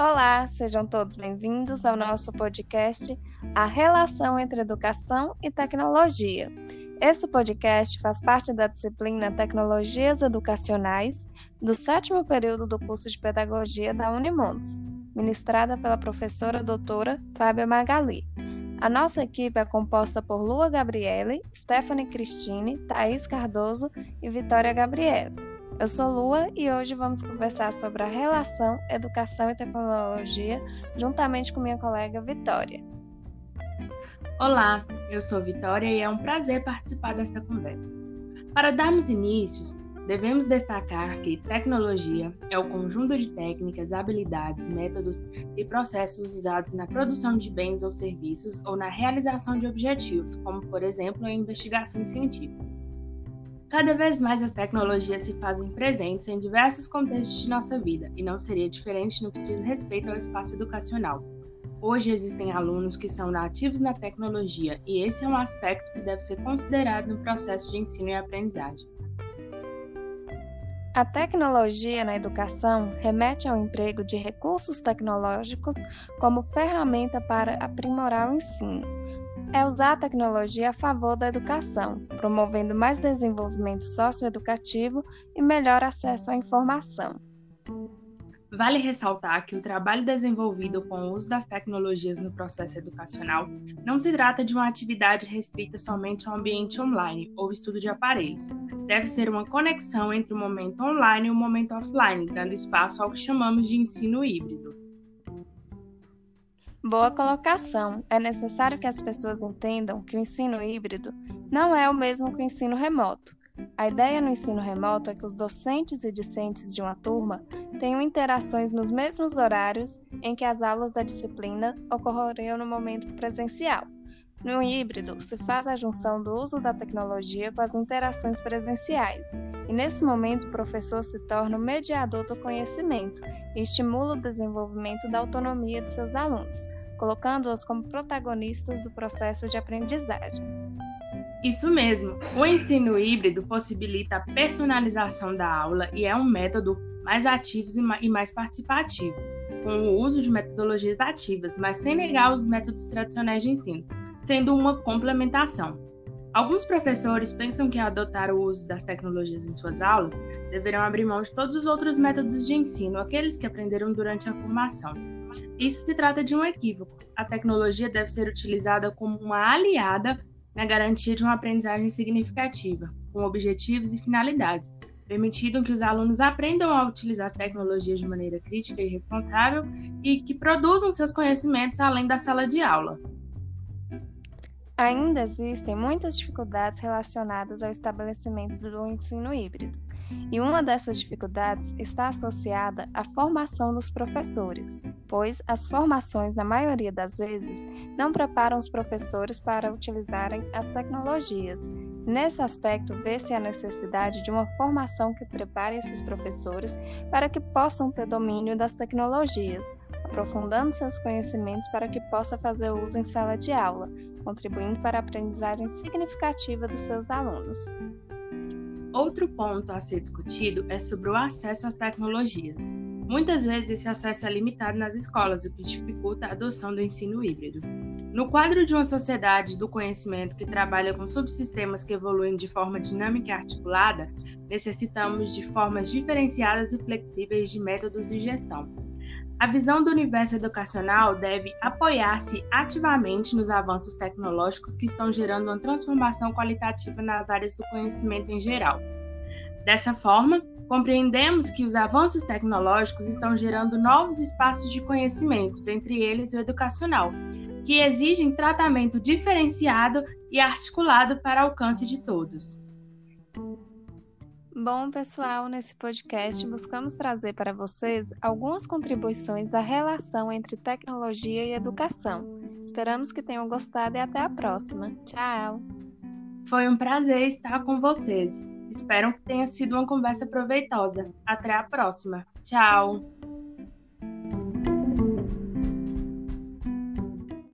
Olá, sejam todos bem-vindos ao nosso podcast A Relação entre Educação e Tecnologia. Este podcast faz parte da disciplina Tecnologias Educacionais do sétimo período do curso de Pedagogia da Unimontes, ministrada pela professora doutora Fábia Magali. A nossa equipe é composta por Lua Gabriele, Stephanie Cristine, Thaís Cardoso e Vitória Gabriele. Eu sou Lua e hoje vamos conversar sobre a relação educação e tecnologia juntamente com minha colega Vitória. Olá, eu sou Vitória e é um prazer participar desta conversa. Para darmos inícios, devemos destacar que tecnologia é o conjunto de técnicas, habilidades, métodos e processos usados na produção de bens ou serviços ou na realização de objetivos, como, por exemplo, a investigação científica. Cada vez mais as tecnologias se fazem presentes em diversos contextos de nossa vida, e não seria diferente no que diz respeito ao espaço educacional. Hoje existem alunos que são nativos na tecnologia, e esse é um aspecto que deve ser considerado no processo de ensino e aprendizagem. A tecnologia na educação remete ao emprego de recursos tecnológicos como ferramenta para aprimorar o ensino é usar a tecnologia a favor da educação, promovendo mais desenvolvimento socioeducativo e melhor acesso à informação. Vale ressaltar que o trabalho desenvolvido com o uso das tecnologias no processo educacional não se trata de uma atividade restrita somente ao ambiente online ou estudo de aparelhos. Deve ser uma conexão entre o momento online e o momento offline, dando espaço ao que chamamos de ensino híbrido. Boa colocação. É necessário que as pessoas entendam que o ensino híbrido não é o mesmo que o ensino remoto. A ideia no ensino remoto é que os docentes e discentes de uma turma tenham interações nos mesmos horários em que as aulas da disciplina ocorreriam no momento presencial. No híbrido, se faz a junção do uso da tecnologia com as interações presenciais, e nesse momento o professor se torna o mediador do conhecimento e estimula o desenvolvimento da autonomia de seus alunos, colocando-os como protagonistas do processo de aprendizagem. Isso mesmo, o ensino híbrido possibilita a personalização da aula e é um método mais ativo e mais participativo, com o uso de metodologias ativas, mas sem negar os métodos tradicionais de ensino sendo uma complementação. Alguns professores pensam que, ao adotar o uso das tecnologias em suas aulas, deverão abrir mão de todos os outros métodos de ensino, aqueles que aprenderam durante a formação. Isso se trata de um equívoco. A tecnologia deve ser utilizada como uma aliada na garantia de uma aprendizagem significativa, com objetivos e finalidades, permitindo que os alunos aprendam a utilizar as tecnologias de maneira crítica e responsável e que produzam seus conhecimentos além da sala de aula. Ainda existem muitas dificuldades relacionadas ao estabelecimento do ensino híbrido, e uma dessas dificuldades está associada à formação dos professores, pois as formações, na maioria das vezes, não preparam os professores para utilizarem as tecnologias. Nesse aspecto, vê-se a necessidade de uma formação que prepare esses professores para que possam ter domínio das tecnologias, aprofundando seus conhecimentos para que possa fazer uso em sala de aula contribuindo para a aprendizagem significativa dos seus alunos. Outro ponto a ser discutido é sobre o acesso às tecnologias. Muitas vezes esse acesso é limitado nas escolas, o que dificulta a adoção do ensino híbrido. No quadro de uma sociedade do conhecimento que trabalha com subsistemas que evoluem de forma dinâmica e articulada, necessitamos de formas diferenciadas e flexíveis de métodos de gestão. A visão do universo educacional deve apoiar-se ativamente nos avanços tecnológicos que estão gerando uma transformação qualitativa nas áreas do conhecimento em geral. Dessa forma, compreendemos que os avanços tecnológicos estão gerando novos espaços de conhecimento, dentre eles o educacional, que exigem tratamento diferenciado e articulado para alcance de todos. Bom, pessoal, nesse podcast buscamos trazer para vocês algumas contribuições da relação entre tecnologia e educação. Esperamos que tenham gostado e até a próxima. Tchau! Foi um prazer estar com vocês. Espero que tenha sido uma conversa proveitosa. Até a próxima. Tchau!